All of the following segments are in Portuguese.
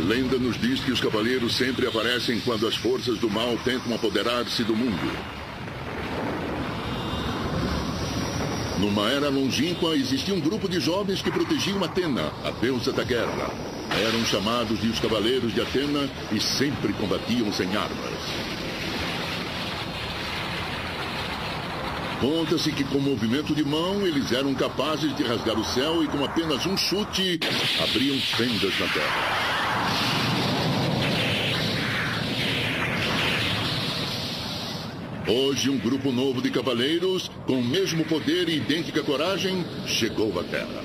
lenda nos diz que os cavaleiros sempre aparecem quando as forças do mal tentam apoderar-se do mundo. Numa era longínqua, existia um grupo de jovens que protegiam Atena, a deusa da guerra. Eram chamados de os Cavaleiros de Atena e sempre combatiam sem armas. Conta-se que com movimento de mão eles eram capazes de rasgar o céu e com apenas um chute abriam fendas na terra. Hoje, um grupo novo de cavaleiros, com o mesmo poder e idêntica coragem, chegou à Terra.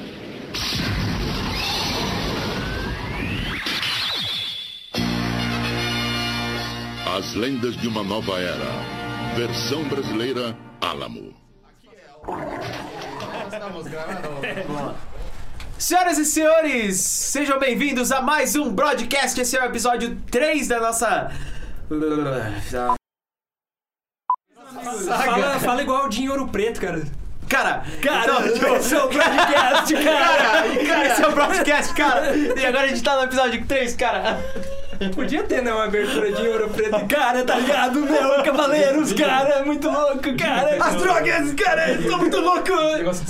As lendas de uma nova era. Versão brasileira Álamo. Senhoras e senhores, sejam bem-vindos a mais um broadcast. Esse é o episódio 3 da nossa. Fala, fala igual o Dinho Ouro Preto, cara. Cara, Cara, então, esse é o broadcast, cara. cara, esse é o broadcast, cara. E agora a gente tá no episódio 3, cara. Podia ter, né, uma abertura de Ouro Preto. Cara, tá ligado, meu? Cavaleiros, cara, é muito louco, cara. As drogas, cara, eu tô muito louco.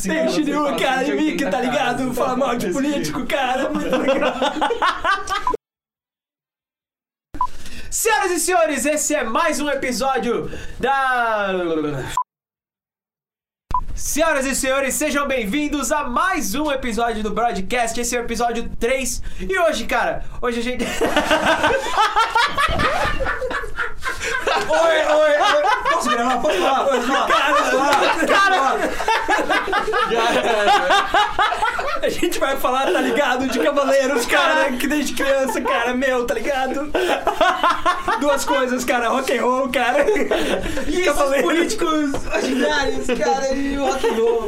Tem Shiryu, cara, e Mickey, tá ligado? Fala mal de político, cara, muito legal. Senhoras e senhores, esse é mais um episódio da. Senhoras e senhores, sejam bem-vindos a mais um episódio do Broadcast. Esse é o episódio 3. E hoje, cara, hoje a gente. Oi, oi, oi. Posso gravar? Posso falar? Cara, cara. A gente vai falar, tá ligado? De Cavaleiros, cara, que desde criança, cara, meu, tá ligado? Duas coisas, cara, rock and roll, cara. E Cavaleiros. políticos ordinários, cara, e o rock and roll.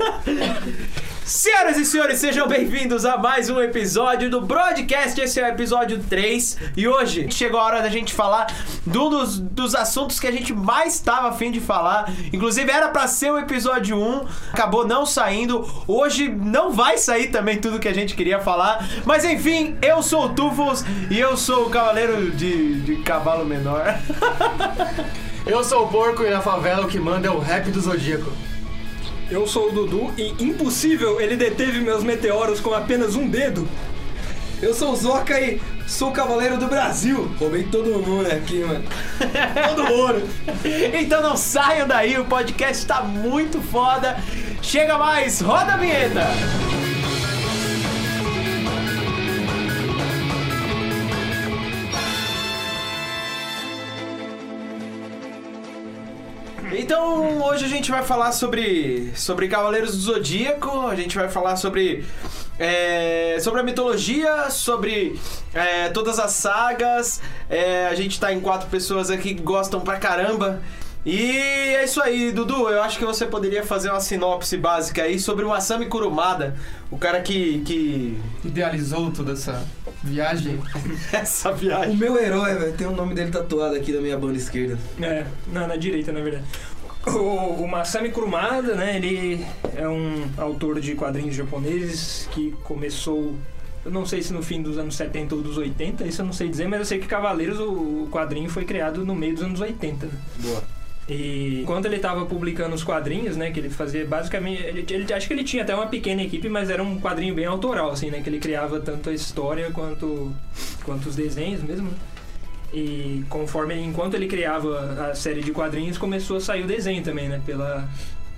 Senhoras e senhores, sejam bem-vindos a mais um episódio do Broadcast. Esse é o episódio 3 e hoje chegou a hora da gente falar de um dos, dos assuntos que a gente mais estava afim de falar. Inclusive, era pra ser o episódio 1, acabou não saindo. Hoje não vai sair também tudo que a gente queria falar. Mas enfim, eu sou o Tufos e eu sou o cavaleiro de, de cavalo menor. Eu sou o porco e na favela o que manda é o rap do Zodíaco. Eu sou o Dudu e impossível ele deteve meus meteoros com apenas um dedo. Eu sou o Zoca e sou o cavaleiro do Brasil. Roubei todo mundo aqui, mano. Todo mundo. Então não saiam daí, o podcast tá muito foda. Chega mais, roda a vinheta! Então, hoje a gente vai falar sobre, sobre Cavaleiros do Zodíaco, a gente vai falar sobre, é, sobre a mitologia, sobre é, todas as sagas. É, a gente tá em quatro pessoas aqui que gostam pra caramba. E é isso aí, Dudu. Eu acho que você poderia fazer uma sinopse básica aí sobre o Asami Kurumada, o cara que. que... Idealizou toda essa viagem. Essa O viagem. meu herói, velho, tem o nome dele tatuado aqui da minha banda esquerda. É, na, na direita, na verdade. O, o Masami Kurumada, né, ele é um autor de quadrinhos japoneses que começou, eu não sei se no fim dos anos 70 ou dos 80, isso eu não sei dizer, mas eu sei que Cavaleiros, o, o quadrinho foi criado no meio dos anos 80. Né? Boa. E quando ele estava publicando os quadrinhos, né, que ele fazia basicamente, ele, ele- acho que ele tinha até uma pequena equipe, mas era um quadrinho bem autoral, assim, né, que ele criava tanto a história quanto, quanto os desenhos mesmo. né? E conforme, enquanto ele criava a série de quadrinhos, começou a sair o desenho também, né, pela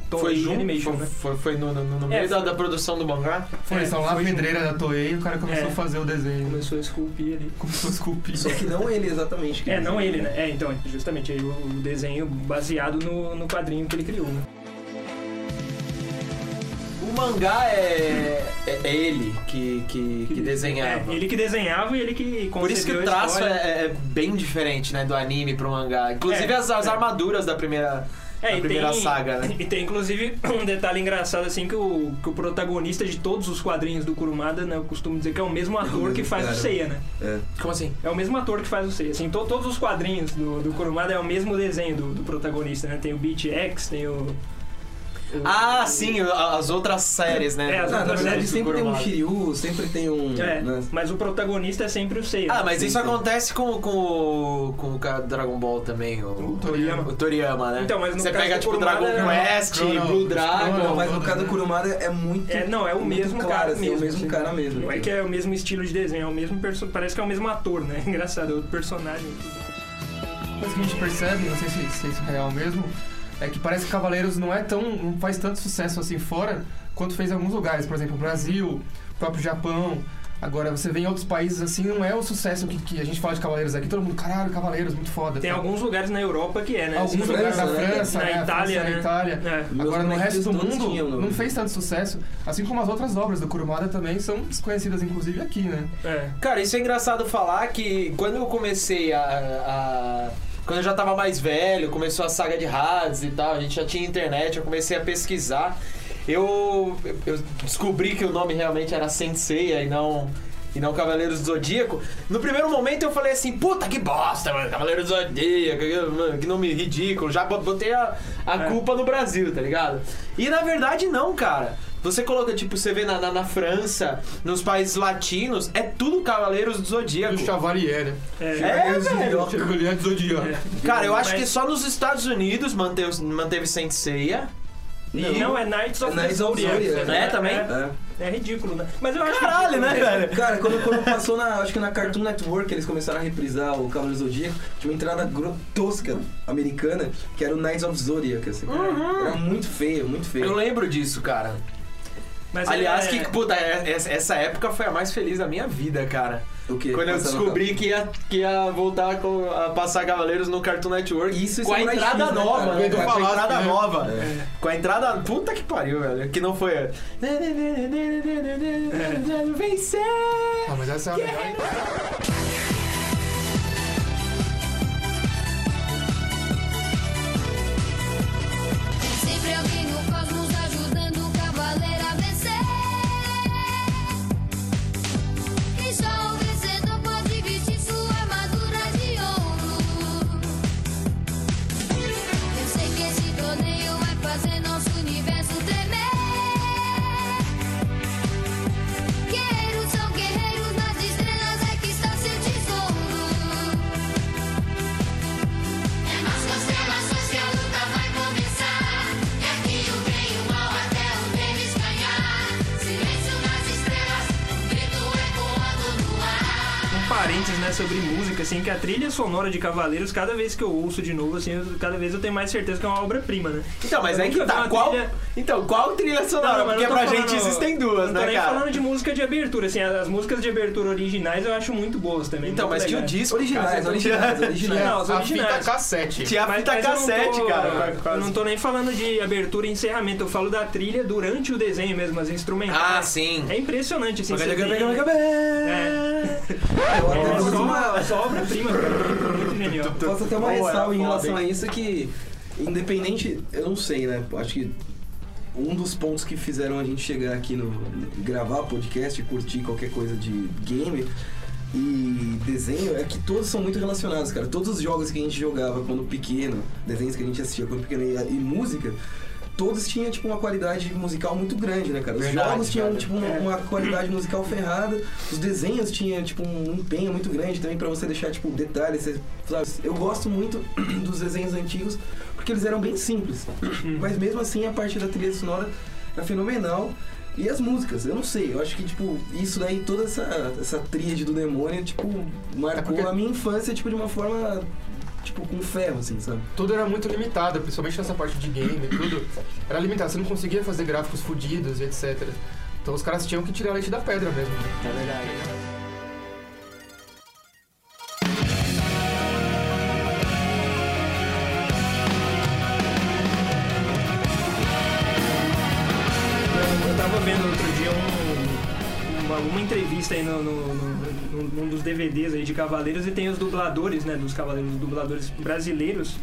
Foi Toei junto? Animation, Foi, né? foi, foi no, no, no É, meio da, foi- da produção do mangá? Foi, É, são lá foi pedreira da Toei e o cara começou É. a fazer o desenho. Começou a esculpir ali. Começou a esculpir. Só que não ele exatamente. que É, não ele, né? É, então, justamente aí o, o desenho baseado no, no quadrinho que ele criou, né? O mangá é, é, é ele que, que, que desenhava. É, ele que desenhava e ele que Por isso que o traço história. é, é bem diferente, né, do anime pro mangá. Inclusive É, as, as é. armaduras da primeira, É, da e primeira tem, saga, né? E tem inclusive um detalhe engraçado assim que o, que o protagonista de todos os quadrinhos do Kurumada, né, eu costumo dizer que é o mesmo ator que faz o. Seiya, né? É. Como assim? É o mesmo ator que faz o Seiya. Assim, to- todos os quadrinhos do, do Kurumada é o mesmo desenho do, do protagonista, né? Tem o Beat X, tem o Ah, sim, as outras séries, né? É, as Ah, na outras verdade séries sempre tem um. Shiryu, sempre tem um. É, né? mas o protagonista é sempre o Seiya. Ah, mas Sim, isso sim. acontece com, com, o- com o cara do Dragon Ball também, o, O Toriyama. o Toriyama, né? Então, mas no Você caso pega do tipo Kurumada, Dragon não, Quest, Chrono- Blue Dragon. Não, mas no caso do? Kurumada é muito. É, não, é o muito mesmo claro, cara assim, mesmo. É o mesmo assim. cara mesmo. Não é que é o mesmo estilo de desenho, é o mesmo perso... parece que é o mesmo ator, né? Engraçado, é outro personagem. coisa que a gente percebe, não sei se, se isso é real mesmo, é que parece que Cavaleiros não é tão. não faz tanto sucesso assim fora quanto fez em alguns lugares, por exemplo, o Brasil, o próprio Japão. Agora, você vê em outros países assim, não é o sucesso que, que a gente fala de Cavaleiros aqui, todo mundo, caralho, Cavaleiros, muito foda. Tem tá? alguns lugares na Europa que é, né? Alguns lugares da França, né? França, na né? Itália, França, né? na Itália. É. Agora, no resto do mundo, tinham, não fez tanto sucesso. Assim como as outras obras do Kurumada também são desconhecidas, inclusive aqui, né? É. Cara, isso é engraçado falar que quando eu comecei a. a- quando eu já tava mais velho, começou a saga de Hades e tal, a gente já tinha internet, eu comecei a pesquisar. Eu, eu descobri que o nome realmente era Senseiya e não. E não Cavaleiros do Zodíaco. No primeiro momento eu falei assim, puta que bosta, mano, Cavaleiros do Zodíaco, que, mano, que nome ridículo. Já botei a, a É. culpa no Brasil, tá ligado? E na verdade não, cara. Você coloca, tipo, você vê na, na, na França, nos países latinos, é tudo Cavaleiros do Zodíaco. o Chevalier, né? É. É, velho. O Chevalier do Zodíaco. Cara, eu acho que só nos Estados Unidos manteve, manteve Senseiya. E não, é Knights of É the Knights of Zodiac. Zodiac, né? também? É. É ridículo, né? Mas eu acho Caralho, que... né, velho? Cara, quando, quando passou na. Acho que na Cartoon Network eles começaram a reprisar o Cavaleiro do Zodíaco, tinha uma entrada gro- tosca americana, que era o Knights of Zodiac, assim. Era muito feio, muito feio. Eu lembro disso, cara. Mas Aliás, é... que, puta, é- essa essa época foi a mais feliz da minha vida, cara. O quê? Quando eu descobri que ia, que ia voltar com- a passar Cavaleiros no Cartoon Network. Isso e com a entrada X, né, nova, né? Do Com a entrada né? nova. É. Com a entrada. Puta que pariu, velho. Que não foi. Vencer! Ah, mas essa é a melhor. Assim, que a trilha sonora de Cavaleiros, cada vez que eu ouço de novo, assim, eu- cada vez eu tenho mais certeza que é uma obra-prima, né? Então, mas Eu aí que tá. Qual, trilha- Então, qual trilha sonora? Não, Porque pra gente falando- existem duas, não tô né, nem cara? falando de música de abertura, assim, as músicas de abertura originais eu acho muito boas também. Então, mas tinha o disco. Originais, originais, originais. Não, os a originais. fita cassete. Tinha a fita eu cassete, cara. Eu não tô nem falando de abertura e encerramento, eu falo da trilha durante o desenho mesmo, as instrumentais. Ah, sim. É impressionante, assim. você É. Eu até É faço só, uma, só obra-prima, cara. Faço até uma ressalva em foda, relação a isso que, independente, eu não sei, né? Acho que um dos pontos que fizeram a gente chegar aqui no gravar podcast, curtir qualquer coisa de game e desenho é que todos são muito relacionados, cara. Todos os jogos que a gente jogava quando pequeno, desenhos que a gente assistia quando pequeno e, e música, todos tinham tipo uma qualidade musical muito grande, né, cara? Os Verdade, jogos tinham cara. tipo uma, uma qualidade musical ferrada, os desenhos tinham tipo um empenho muito grande também pra você deixar tipo detalhes, sabe? Eu gosto muito dos desenhos antigos porque eles eram bem simples, mas mesmo assim a parte da trilha sonora era fenomenal. E as músicas, eu não sei, eu acho que, tipo, isso daí, toda essa, essa tríade do demônio, tipo, marcou porque- a minha infância, tipo, de uma forma, tipo, com ferro, assim, sabe? Tudo era muito limitado, principalmente nessa parte de game e tudo. Era limitado, você não conseguia fazer gráficos fodidos e etc. Então os caras tinham que tirar leite da pedra mesmo. É verdade. Eu tava vendo outro dia um, uma, uma entrevista aí no, no- no- no- num dos DVDs aí de Cavaleiros e tem os dubladores, né, dos Cavaleiros, os dubladores brasileiros,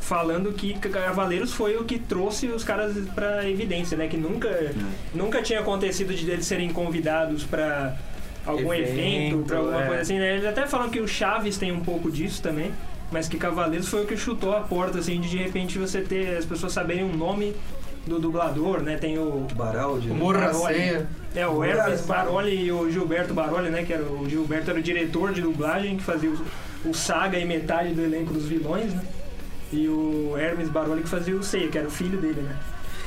falando que Cavaleiros foi o que trouxe os caras pra evidência, né, que nunca, nunca tinha acontecido de eles serem convidados pra algum Evento, evento, pra alguma é. coisa assim, né, eles até falam que o Chaves tem um pouco disso também. Mas que Cavaleiros foi o que chutou a porta, assim, de de repente você ter as pessoas saberem um nome do dublador, né? Tem o. Baraldi. O né? Ceia. É, o. Hermes Baroli e o Gilberto Baroli, né? Que era o Gilberto era o diretor de dublagem que fazia o, o Saga e metade do elenco dos vilões, né? E o Hermes Baroli que fazia o Seiya, que era o filho dele, né?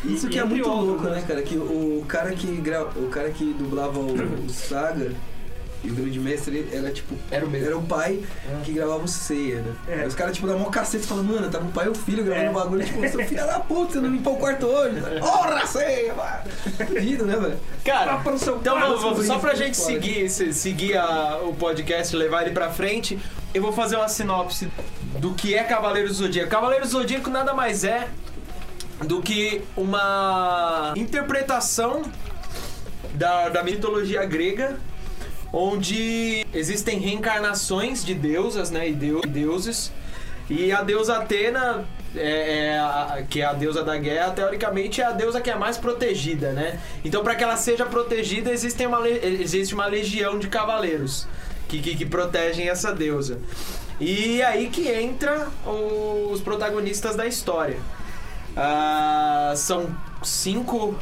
E- Isso que e é entre muito outros, louco, né, cara? Que o cara que, gra... o cara que dublava o, o Saga e o grande mestre era tipo. Era o mesmo. Era o pai que gravava o Ceia, né? É. Aí os caras, tipo, dão mó cacete e falam, mano, tava o pai e o filho gravando É. o bagulho, tipo, seu filho da puta, você não limpou o quarto hoje. Porra, Ceia, mano. Fudido, né, velho? Cara, o seu então quarto, vamos- só pra gente pode. seguir, se- seguir a- o podcast, levar ele pra frente, eu vou fazer uma sinopse do que é Cavaleiro do Zodíaco. Cavaleiro do Zodíaco nada mais é do que uma interpretação da, da mitologia grega, onde existem reencarnações de deusas, né, e deu- e deuses, e a deusa Atena, é, é a- que é a deusa da guerra, teoricamente é a deusa que é mais protegida, né? Então, para que ela seja protegida, existem uma, existe uma legião de cavaleiros que, que, que protegem essa deusa. E aí que entra os protagonistas da história. Ah, são cinco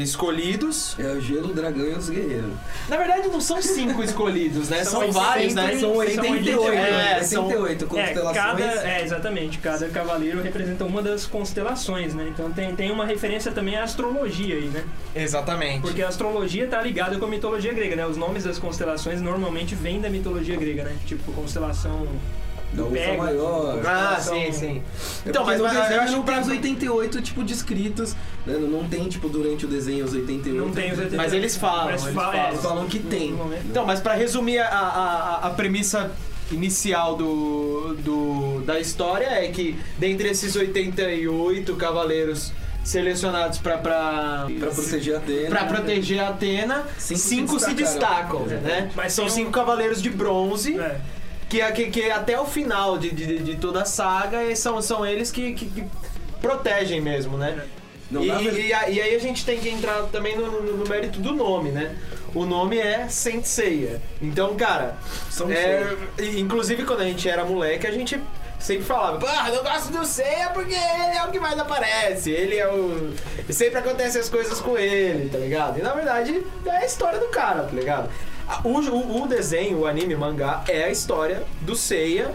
escolhidos. É o gelo, o dragão e os guerreiros. Na verdade, não são cinco escolhidos, né? São, São vários, né? 80, São 88, É, né? são- 88 É, constelações. cada, é, exatamente. Cada cavaleiro representa uma das constelações, né? Então tem, tem uma referência também à astrologia aí, né? Exatamente. Porque a astrologia tá ligada com a mitologia grega, né? Os nomes das constelações normalmente vêm da mitologia grega, né? Tipo, constelação Da Pegasus, Maior. Ah, constelação- sim, sim. É Então, mas, no mas eu desenho acho não que tem pra... os 88, tipo, descritos. Né? Não- Não tem, tipo, durante o desenho os 88. Não tem os 88. Mas eles falam, Mas eles fala- falam. é, Eles falam que tem. Então, mas pra resumir a, a, a- premissa inicial do, do, da história é que dentre esses 88 cavaleiros selecionados pra, pra, Pra proteger a Atena. pra proteger a Atena, Cinco cinco, se se destacaram. destacam, né? Mas São um- cinco cavaleiros de bronze, É. que, é- que, que até o final de, de, de toda a saga são, são eles que, que- que protegem mesmo, né? E, pra- e, e aí a gente tem que entrar também no, no- no mérito do nome, né? O nome é Senseiya. Então, cara, é, inclusive quando a gente era moleque, a gente sempre falava, ah, eu gosto do Seiya porque ele é o que mais aparece, ele é o... Sempre acontecem as coisas com ele, tá ligado? E na verdade é a história do cara, tá ligado? O, o, o desenho, o anime, o mangá, é a história do Seiya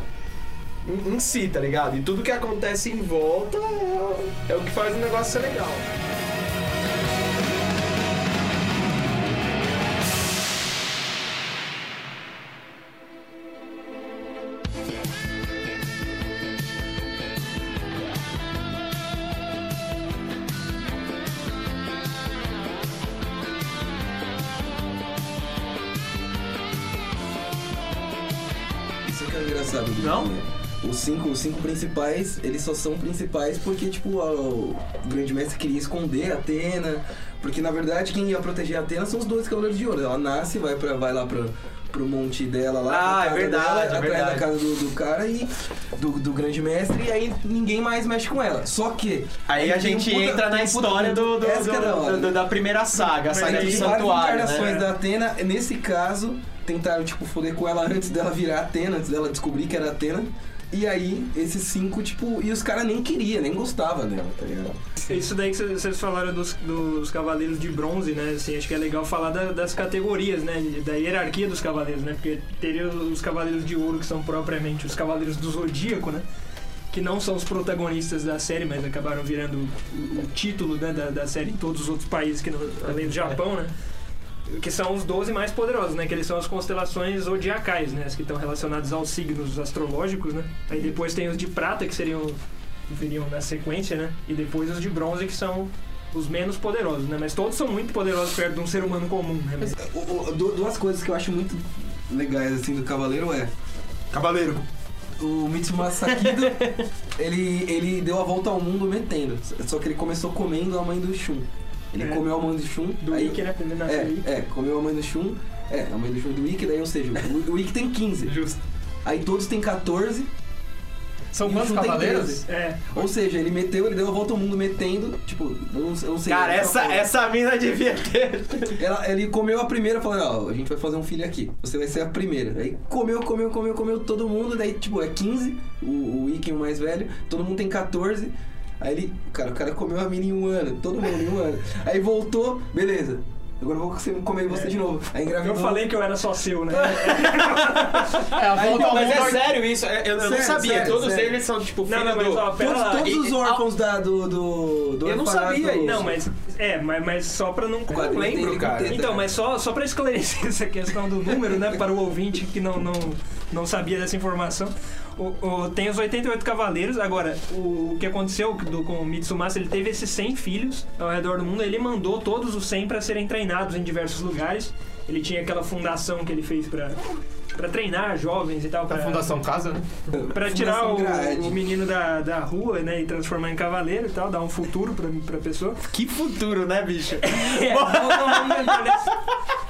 em, em si, tá ligado? E tudo que acontece em volta é, é o que faz o negócio ser legal. Isso que é engraçado. do Não? Os cinco, os cinco principais, eles só são principais porque, tipo, a- o grande mestre queria esconder a Atena. Porque, na verdade, quem ia proteger a Atena são os dois Cavaleiros de Ouro. Ela nasce, vai, pra, vai lá pra, pro monte dela lá. Ah, é verdade, dela, é atrás verdade. da casa do, do cara e do, do grande mestre. E aí ninguém mais mexe com ela. Só que... Aí a tem um gente puta- entra na um história do, do- é da do- do- da primeira saga, a saga aí do santuário, encarnações né? da Atena. Nesse caso, tentaram, tipo, foder com ela antes dela virar Atena, antes dela descobrir que era Atena. E aí, esses cinco, tipo, e os caras nem queriam, nem gostavam dela, tá ligado? Isso daí que vocês vocês falaram dos, dos cavaleiros de bronze, né? Assim, acho que é legal falar da- das categorias, né? Da hierarquia dos cavaleiros, né? Porque teria os cavaleiros de ouro, que são propriamente os cavaleiros do zodíaco, né? Que não são os protagonistas da série, mas acabaram virando o, o título né, da, da série em todos os outros países, que no- além do Japão, né? Que são os 12 mais poderosos, né? Que eles são as constelações zodiacais, né? As que estão relacionadas aos signos astrológicos, né? Aí depois tem os de prata, que seriam viriam na sequência, né? E depois os de bronze, que são os menos poderosos, né? Mas todos são muito poderosos perto de um ser humano comum, né? Mas, o- o- du- duas coisas que eu acho muito legais, assim, do Cavaleiro é... Cavaleiro. O Mitsumasa Sakido, ele, ele deu a volta ao mundo metendo. Só que ele começou comendo a mãe do Shun. Ele É. comeu a mãe do Shun. Do aí, Ikki, né? Primeiro nasceu o. É, é, comeu a mãe do Shun. É, a mãe do Shun do Ikki, daí, ou seja, o, o Ikki tem 15. Justo. Aí todos têm 14. São quantos cavaleiros? 13. É. Ou seja, ele meteu, ele deu a volta ao mundo metendo, tipo, eu não, eu não sei. Cara, essa, essa mina devia ter. Ela, ele comeu a primeira, falou, ó, a gente vai fazer um filho aqui. Você vai ser a primeira. Aí comeu, comeu, comeu, comeu todo mundo. Daí, tipo, é 15, o, o Iken o mais velho. Todo mundo tem 14. Aí ele, cara, o cara comeu a mina em um ano, todo mundo em um ano. Aí voltou, beleza. Agora eu vou comer você de novo. Aí engravidou. Eu falei que eu era só seu, né? É, Aí, Mas é sério isso, eu, eu não Sério, sabia. sério, Todos sério. eles são tipo Não, não, mas do... ó, pera Todos, lá. todos E- os e- órfãos da, do, do, do Eu não sabia isso. Não, mas. É, mas, mas só pra não. O quadrinho lembro, tem cara. Então, mas só, só para esclarecer essa questão do número, né, para o ouvinte que não, não, não sabia dessa informação, o, o- tem os 88 cavaleiros. Agora, o, o que aconteceu do, com o Mitsumasa, ele teve esses 100 filhos ao redor do mundo, ele mandou todos os 100 para serem treinados em diversos lugares. Ele tinha aquela fundação que ele fez para para treinar jovens e tal. Pra, Fundação Casa, né? Pra tirar o, o menino da, da rua, né, e transformar em cavaleiro e tal, dar um futuro pra, pra pessoa. Que futuro, né, bicho? É,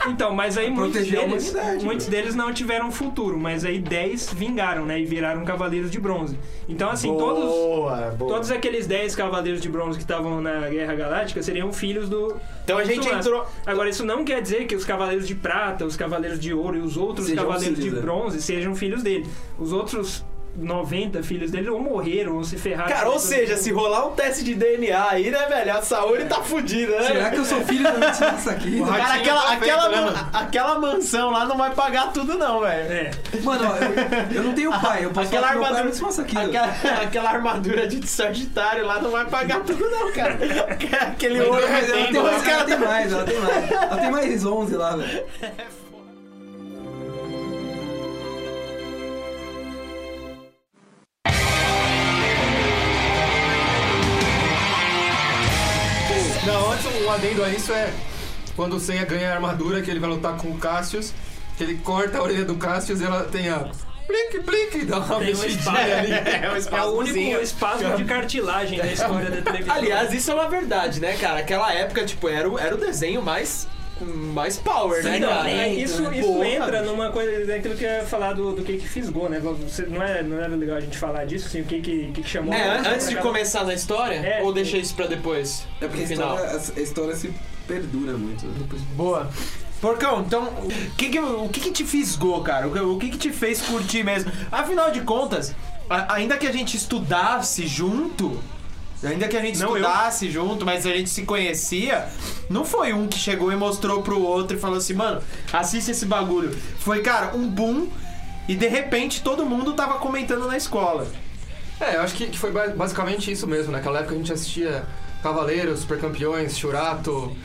Então, mas aí muitos deles, muitos bro. deles não tiveram futuro, mas aí 10 vingaram, né, e viraram cavaleiros de bronze. Então, assim, todos, Boa, boa. todos aqueles 10 cavaleiros de bronze que estavam na Guerra Galáctica seriam filhos do. Então a gente Tsumasa. entrou... Agora, isso não quer dizer que os cavaleiros de prata, os cavaleiros de ouro e os outros Sejam cavaleiros filhos, né? bronze sejam filhos dele. Os outros 90 filhos dele ou morreram ou se ferraram. Cara, ou seja, se rolar um teste de DNA aí, né, velho? A Saori tá fudida, né? Será que eu sou filho do Mitsumasa aqui? Cara, aquela, tá aquela, feito, né, man- mano? aquela mansão lá não vai pagar tudo, não, velho. É. Mano, ó, eu, eu não tenho pai, eu posso Aquela que meu pai é armadura, aqui. aquela, aquela armadura de Sagitário lá não vai pagar tudo, não, cara. Aquele Mas ouro ela tem, ela tem mais, ela tem mais. Ela tem mais 11 lá, velho. Não, antes um adendo a isso é quando o Seiya ganha a armadura, que ele vai lutar com o Cassius, que ele corta a orelha do Cassius e ela tem a plique, plique, dá uma Tem um espaço. ali. É, um É o único espasmo de cartilagem da história da televisão. Aliás, isso é uma verdade, né, cara? Aquela época, tipo, era o, era o desenho mais, mais power, né, Não, cara? é, isso, isso Porra, entra numa coisa daquilo que eu ia falar do, do que que fisgou, né? Você, não, é, não era legal a gente falar disso, assim, o que que, que, que chamou. É, a an- antes de começar na história, É, ou deixa isso pra depois? É porque a história, a história se perdura muito. Boa. Porcão, então, o que que, o que que te fisgou, cara? O que, o que que te fez curtir mesmo? Afinal de contas, a- ainda que a gente estudasse junto, ainda que a gente Não, eu. estudasse junto, mas a gente se conhecia, não foi um que chegou e mostrou pro outro e falou assim, mano, assiste esse bagulho. Foi, cara, um boom e de repente todo mundo tava comentando na escola. É, eu acho que, que foi ba- basicamente isso mesmo. Naquela época a gente assistia Cavaleiros, Super Campeões, Shurato.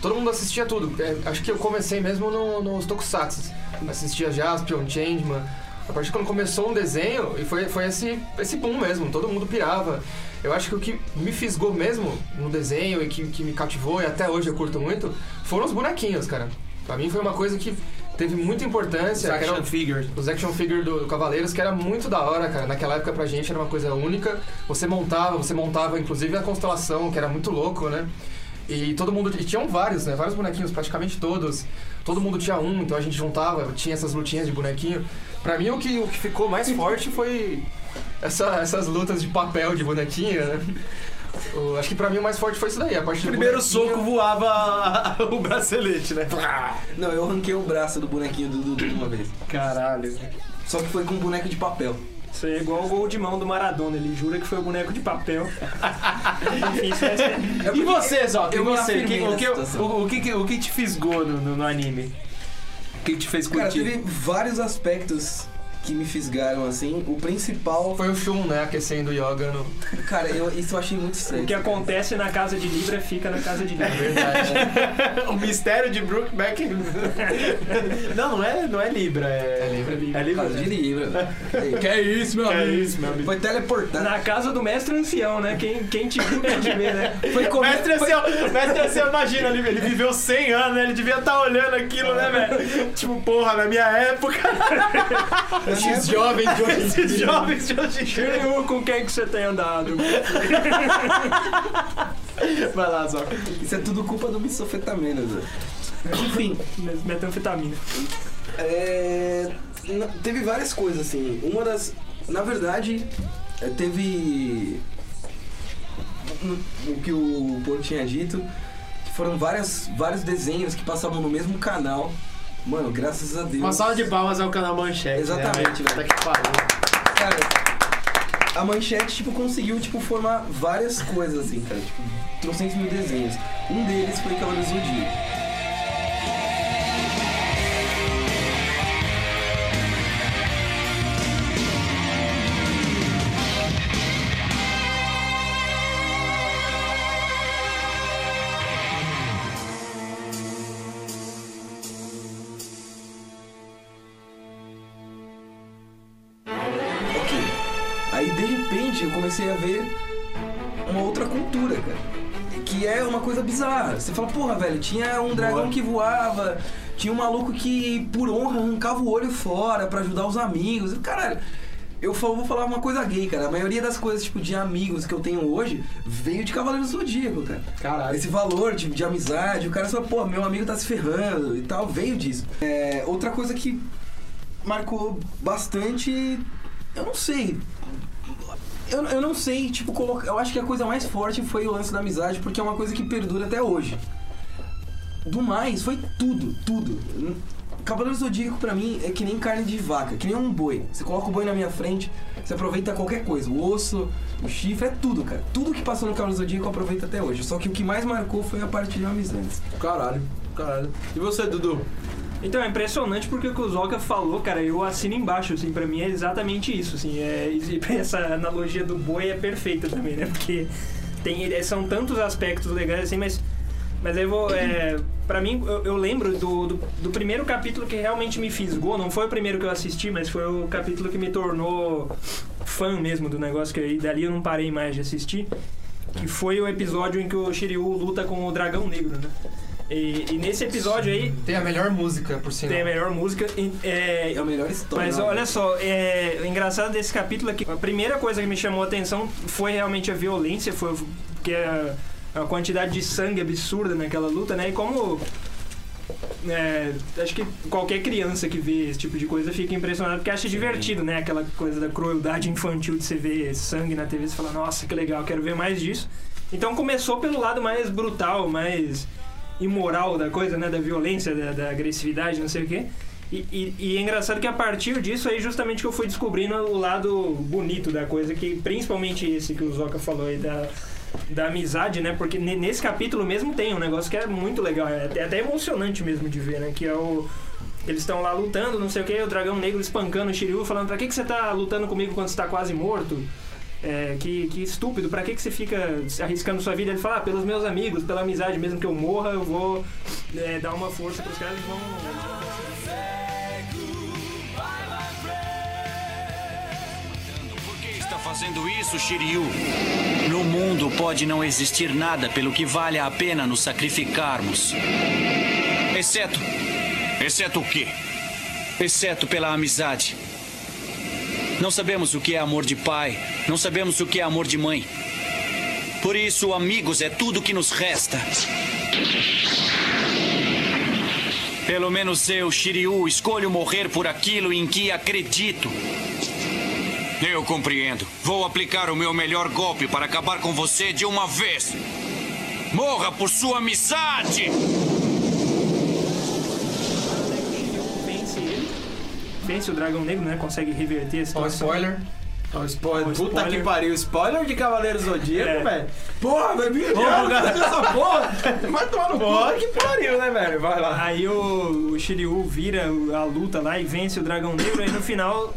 Todo mundo assistia tudo. É, acho que eu comecei mesmo no- nos Tokusatsu. Assistia Jaspion, Changeman. A partir de quando começou um desenho, e foi, foi esse, esse boom mesmo, todo mundo pirava. Eu acho que o que me fisgou mesmo no desenho e que, que me cativou, e até hoje eu curto muito, foram os bonequinhos, cara. Pra mim foi uma coisa que teve muita importância. que era- figures. os action figure do, do Cavaleiros, que era muito da hora, cara. Naquela época pra gente era uma coisa única. Você montava, você montava inclusive a constelação, que era muito louco, né? E todo mundo. E tinham vários, né? Vários bonequinhos, praticamente todos. Todo mundo tinha um, então a gente juntava, tinha essas lutinhas de bonequinho. Pra mim o que, o que ficou mais forte foi essa- essas lutas de papel de bonequinho, né? O- acho que pra mim o mais forte foi isso daí, a parte do Primeiro bonequinho. soco voava o bracelete, né? Não, eu arranquei o braço do bonequinho do Dudu uma vez. Caralho. Só que foi com um boneco de papel. Isso aí é igual o gol de mão do Maradona, ele jura que foi o boneco de papel. E você, Zó? E eu me você? afirmei Que- o, que, o, o que, o que te fisgou no, no- no anime? O que te fez Cara, curtir? teve vários aspectos que me fisgaram assim. O principal, Foi o Shun, né? Aquecendo o Yoga no. cara, eu, isso eu achei muito estranho. O que acontece na casa de Libra fica na casa de Libra. Verdade. o mistério de Brookback. não, não é, não é Libra, é. É Libra. É Libra. Casa de né? Libra. que é isso, meu Que é isso, meu amigo. Foi teleportado. Na casa do mestre ancião, né? Quem, quem te viu, quem te vê, né? Foi O comer. mestre foi- Ancião, mestre Ancião, imagina, ele, ele viveu 100 anos, né? Ele devia estar olhando aquilo, né, velho? Tipo, porra, na minha época, Esses jovens de hoje em esses jovens de hoje em dia. Com quem que você tem andado? Vai lá, Zó. Isso é tudo culpa do bisofetamina, Zé. Enfim, Metanfetamina. é, teve várias coisas assim. Uma das. Na verdade, é, teve. O que o Porto tinha dito. Que foram várias, vários desenhos que passavam no mesmo canal. Mano, graças a Deus. Uma salva de palmas ao canal Manchete. Exatamente, né? velho. Puta que pariu. Cara, a manchete, tipo, conseguiu, tipo, formar várias coisas, assim, cara. Tipo, trocentos mil desenhos. Um deles foi Cavaleiros do Zodíaco. Você fala, porra, velho, tinha um dragão que voava, tinha um maluco que, por honra, arrancava o olho fora pra ajudar os amigos. Caralho, eu falo- vou falar uma coisa gay, cara. A maioria das coisas, tipo, de amigos que eu tenho hoje veio de Cavaleiro do Zodíaco, cara. Caralho. Esse valor tipo, de amizade, o cara só, pô, meu amigo tá se ferrando e tal, veio disso. É, outra coisa que marcou bastante, eu não sei. Eu, eu não sei, tipo, colocar. Eu acho que a coisa mais forte foi o lance da amizade, porque é uma coisa que perdura até hoje. Do mais, foi tudo, tudo. Cavaleiro Zodíaco pra mim é que nem carne de vaca, que nem um boi. Você coloca o boi na minha frente, você aproveita qualquer coisa. O osso, o chifre, é tudo, cara. Tudo que passou no Cavaleiro Zodíaco eu aproveito até hoje. Só que o que mais marcou foi a parte de amizades. Caralho, caralho. E você, Dudu? Então, é impressionante porque o que o Zoka falou, cara, eu assino embaixo, assim, pra mim é exatamente isso, assim, é, essa analogia do boi é perfeita também, né, porque tem, é, são tantos aspectos legais, assim, mas, mas eu vou, é, pra mim, eu, eu lembro do, do, do primeiro capítulo que realmente me fisgou, não foi o primeiro que eu assisti, mas foi o capítulo que me tornou fã mesmo do negócio, que aí dali eu não parei mais de assistir, que foi o episódio em que o Shiryu luta com o Dragão Negro, né, e, e nesse episódio aí, Tem a melhor música, por sinal. tem a melhor música. e, É, É a melhor história. mas né? olha só, é, o engraçado desse capítulo é que a primeira coisa que me chamou a atenção foi realmente a violência, foi porque a, a quantidade de sangue absurda naquela luta, né? E como é, acho que qualquer criança que vê esse tipo de coisa fica impressionada porque acha divertido, né? Aquela coisa da crueldade infantil de você ver sangue na TV e você fala, nossa, que legal, quero ver mais disso. Então começou pelo lado mais brutal, mais imoral da coisa, né? Da violência, da, da agressividade, não sei o quê. E, e- e é engraçado que a partir disso aí justamente que eu fui descobrindo o lado bonito da coisa, que principalmente esse que o Zoka falou aí da, da amizade, né? Porque ne- nesse capítulo mesmo tem um negócio que é muito legal, é até, até emocionante mesmo de ver, né? Que é o. Eles estão lá lutando, não sei o que, o dragão negro espancando o Shiryu, falando: pra que, que você tá lutando comigo quando você tá quase morto? É, que, que estúpido, pra que, que você fica arriscando sua vida? Ele fala: ah, pelos meus amigos, pela amizade, mesmo que eu morra, eu vou é, dar uma força pros caras e vão. Está fazendo isso, Shiryu? No mundo pode não existir nada pelo que vale a pena nos sacrificarmos. Exceto. Exceto o quê? Exceto pela amizade. Não sabemos o que é amor de pai, não sabemos o que é amor de mãe. Por isso, amigos é tudo que nos resta. Pelo menos eu, Shiryu, escolho morrer por aquilo em que acredito. Eu compreendo. Vou aplicar o meu melhor golpe para acabar com você de uma vez. Morra por sua amizade! vence ele, vence o dragão negro, né? Consegue reverter a situação. spoiler. Ó, spoiler. Ó, Puta spoiler. que pariu. Spoiler de Cavaleiro Zodíaco, É. velho. Porra, vai Porra, cara. essa porra! Vai tomar no Porra que pariu, né, velho? Vai lá. Aí o, o Shiryu vira a luta lá e vence o dragão negro, aí no final.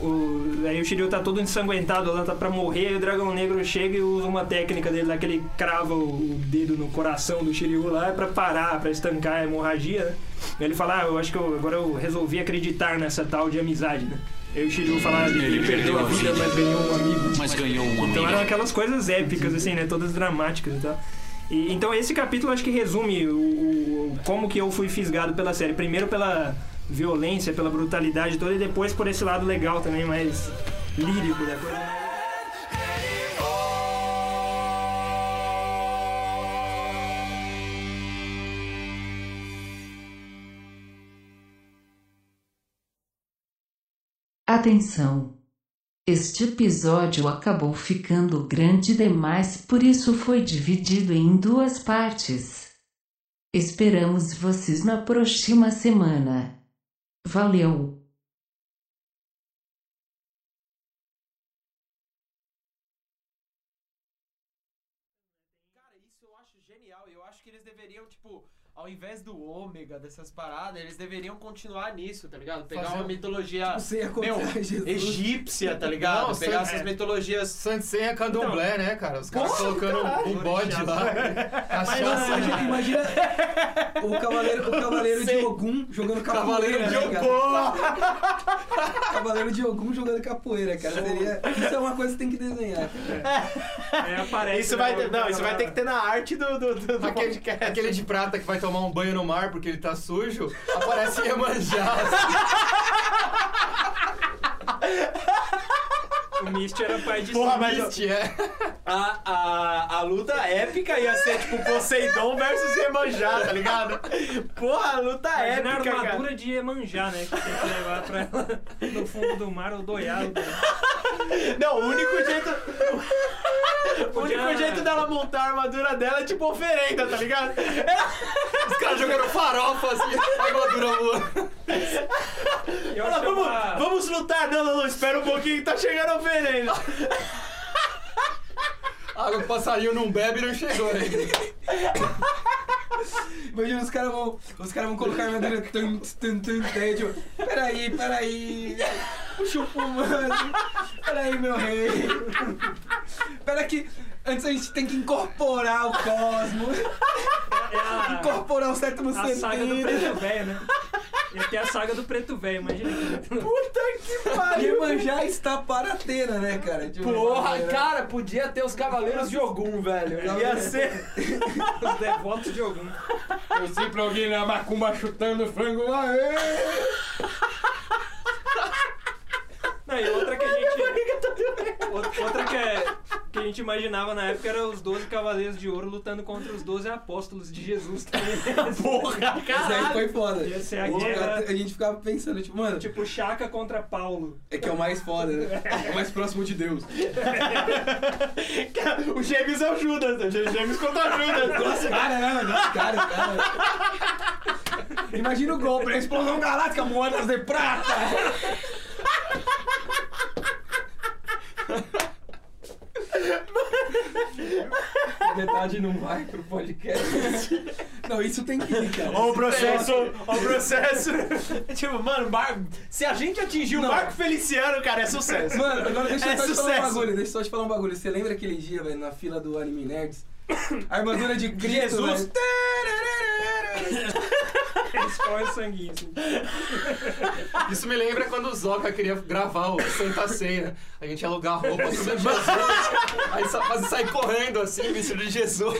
O, aí o Shiryu tá todo ensanguentado lá, tá pra morrer, aí o dragão negro chega e usa uma técnica dele lá que ele crava o, o dedo no coração do Shiryu lá pra parar, pra estancar a hemorragia, né? Aí ele fala, ah, eu acho que eu- agora eu resolvi acreditar nessa tal de amizade, né? Aí o Shiryu fala, ah, ele, perdeu a vida, mas ganhou um amigo. Mas ganhou um amigo. Então eram aquelas coisas épicas, assim, né? Todas dramáticas e tal. E, então esse capítulo acho que resume o, o- como que eu fui fisgado pela série. Primeiro pela violência, pela brutalidade toda, e depois por esse lado legal também, mais lírico da coisa. Atenção! Este episódio acabou ficando grande demais, por isso foi dividido em duas partes. Esperamos vocês na próxima semana. Valeu! genial. E eu acho que eles deveriam, tipo, ao invés do ômega, dessas paradas, eles deveriam continuar nisso, tá ligado? Pegar Fazer uma um- mitologia Tipo, meu, egípcia, tá ligado? Não, Pegar essas é. mitologias. Sansenha Candomblé, né, cara? Os caras colocando caralho. um bode lá. Mas Cachaça. imagina, imagina o cavaleiro, o cavaleiro de. Ogum jogando Cavaleiro capoeira. de né, cara? Ogum! Cavaleiro de Ogum jogando capoeira, cara. Seria, isso é uma coisa que tem que desenhar. É, aparece, Isso né, vai não, isso vai ter que ter na arte do, do, do, do Aquele, podcast. aquele de prata que vai tomar um banho no mar porque ele tá sujo, aparece Iemanjá. O Misty era pai de Porra, mas- Mist, é. A, a, a luta épica ia ser tipo Poseidon versus Iemanjá, tá ligado? Porra, a luta Imagina a épica, armadura cara. de Iemanjá, né? Que tem que levar pra ela no fundo do mar ou doiado. Não, o único jeito. O Podia- único jeito dela montar a armadura dela é tipo oferenda, tá ligado? Os caras jogando farofa assim, a armadura voando. Eu Ela, acho vamos, uma- vamos lutar! Não, não, não, espera um pouquinho tá chegando a A água que o passarinho não bebe não chegou né? ainda. Imagina os caras vão, os caras vão colocar a armadura tum, tum, tum, tipo, peraí, peraí, puxa o fumando, peraí, meu rei, pera que antes a gente tem que incorporar o cosmos, É a, incorporar o sétimo a saga do sentido. preto velho, né? Ia ter a saga do preto velho, imagina. Puta que pariu! Iemanjá está para Atena, né, cara? Tipo, Porra, maneira. cara, podia ter os Cavaleiros de Ogum, velho. Ia ser. Os devotos de algum. Eu sempre alguém na macumba chutando frango, aê! Não, e outra que a gente. Outra que, é, que a gente imaginava na época era os 12 Cavaleiros de Ouro lutando contra os 12 Apóstolos de Jesus. Porra, Essa aí caralho! foi foda. Ia ser a guerra- ficava, a gente ficava pensando, tipo, mano, tipo Chaka contra Paulo. é que é o mais foda, né? É o mais próximo de Deus. O Gêmeos é o Judas, né? Gêmeos contra Judas. Nossa, caramba, nossa, cara, cara. Imagina o golpe, a explosão galáctica, moedas de prata. Metade não vai pro podcast. Não, isso tem que ir, cara. Ó o processo, ó o processo. tipo, mano, Mar... se a gente atingir o Não. Marco Feliciano, cara, é sucesso. Mano, agora deixa eu É só te falar um sucesso. bagulho, deixa eu só te falar um bagulho. Você lembra aquele dia, velho, na fila do Anime Nerds? A armadura de Cristo, Jesus. velho. Eles correm sanguinho. Assim. Isso me lembra quando o Zoca queria gravar o Santa Ceia. A gente ia alugar roupa de Jesus. Aí só faz sair correndo assim, vestido de Jesus.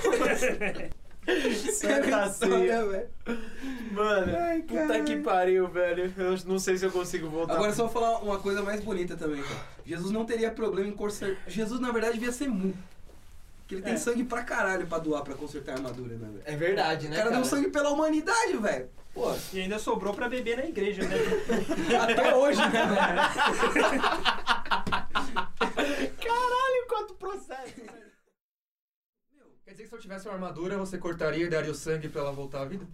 Santa Ceia. velho. Mano, Ai, puta que pariu, velho. Eu não sei se eu consigo voltar. Agora só vou falar uma coisa mais bonita também, cara. Jesus não teria problema em consertar. Jesus, na verdade, devia ser mu. Porque ele tem É. sangue pra caralho pra doar pra consertar a armadura, né, velho? É verdade, O né? cara deu sangue pela humanidade, velho. Pô, E ainda sobrou pra beber na igreja, né? até hoje, né, velho? Caralho, quanto processo, velho. Quer dizer que se eu tivesse uma armadura, você cortaria e daria o sangue pra ela voltar à vida?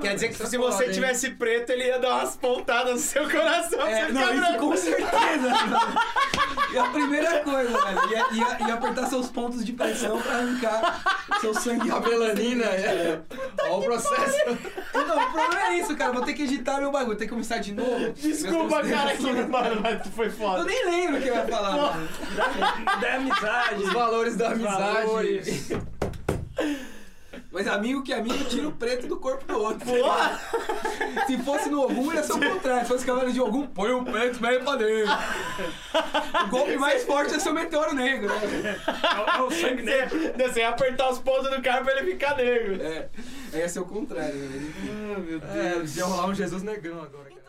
Quer dizer que é se foda, você hein? tivesse preto, ele ia dar umas pontadas no seu coração. É, você não, isso branco. com certeza. E a primeira coisa, velho, ia, ia, ia apertar seus pontos de pressão pra arrancar seu sangue. A melanina, é. Ó o processo. Então, o problema é isso, cara. Vou ter que editar meu bagulho, ter que começar de novo. Desculpa, cara, que mano, mas foi Eu foda. nem lembro o que eu ia falar. mano. Da amizade. Os valores da amizade. valores. Mas amigo que amigo tira o preto do corpo do outro. Porra! Se fosse no Ogum, ia ser o contrário. Se fosse cavalo de Ogum, põe o preto meio pra dentro. O golpe mais forte é ser o meteoro negro, né? É o sangue negro. Você, você ia apertar os pontos do carro pra ele ficar negro. É, aí ia ser o contrário, né? Ah, meu É, ia rolar um Jesus negão agora, cara.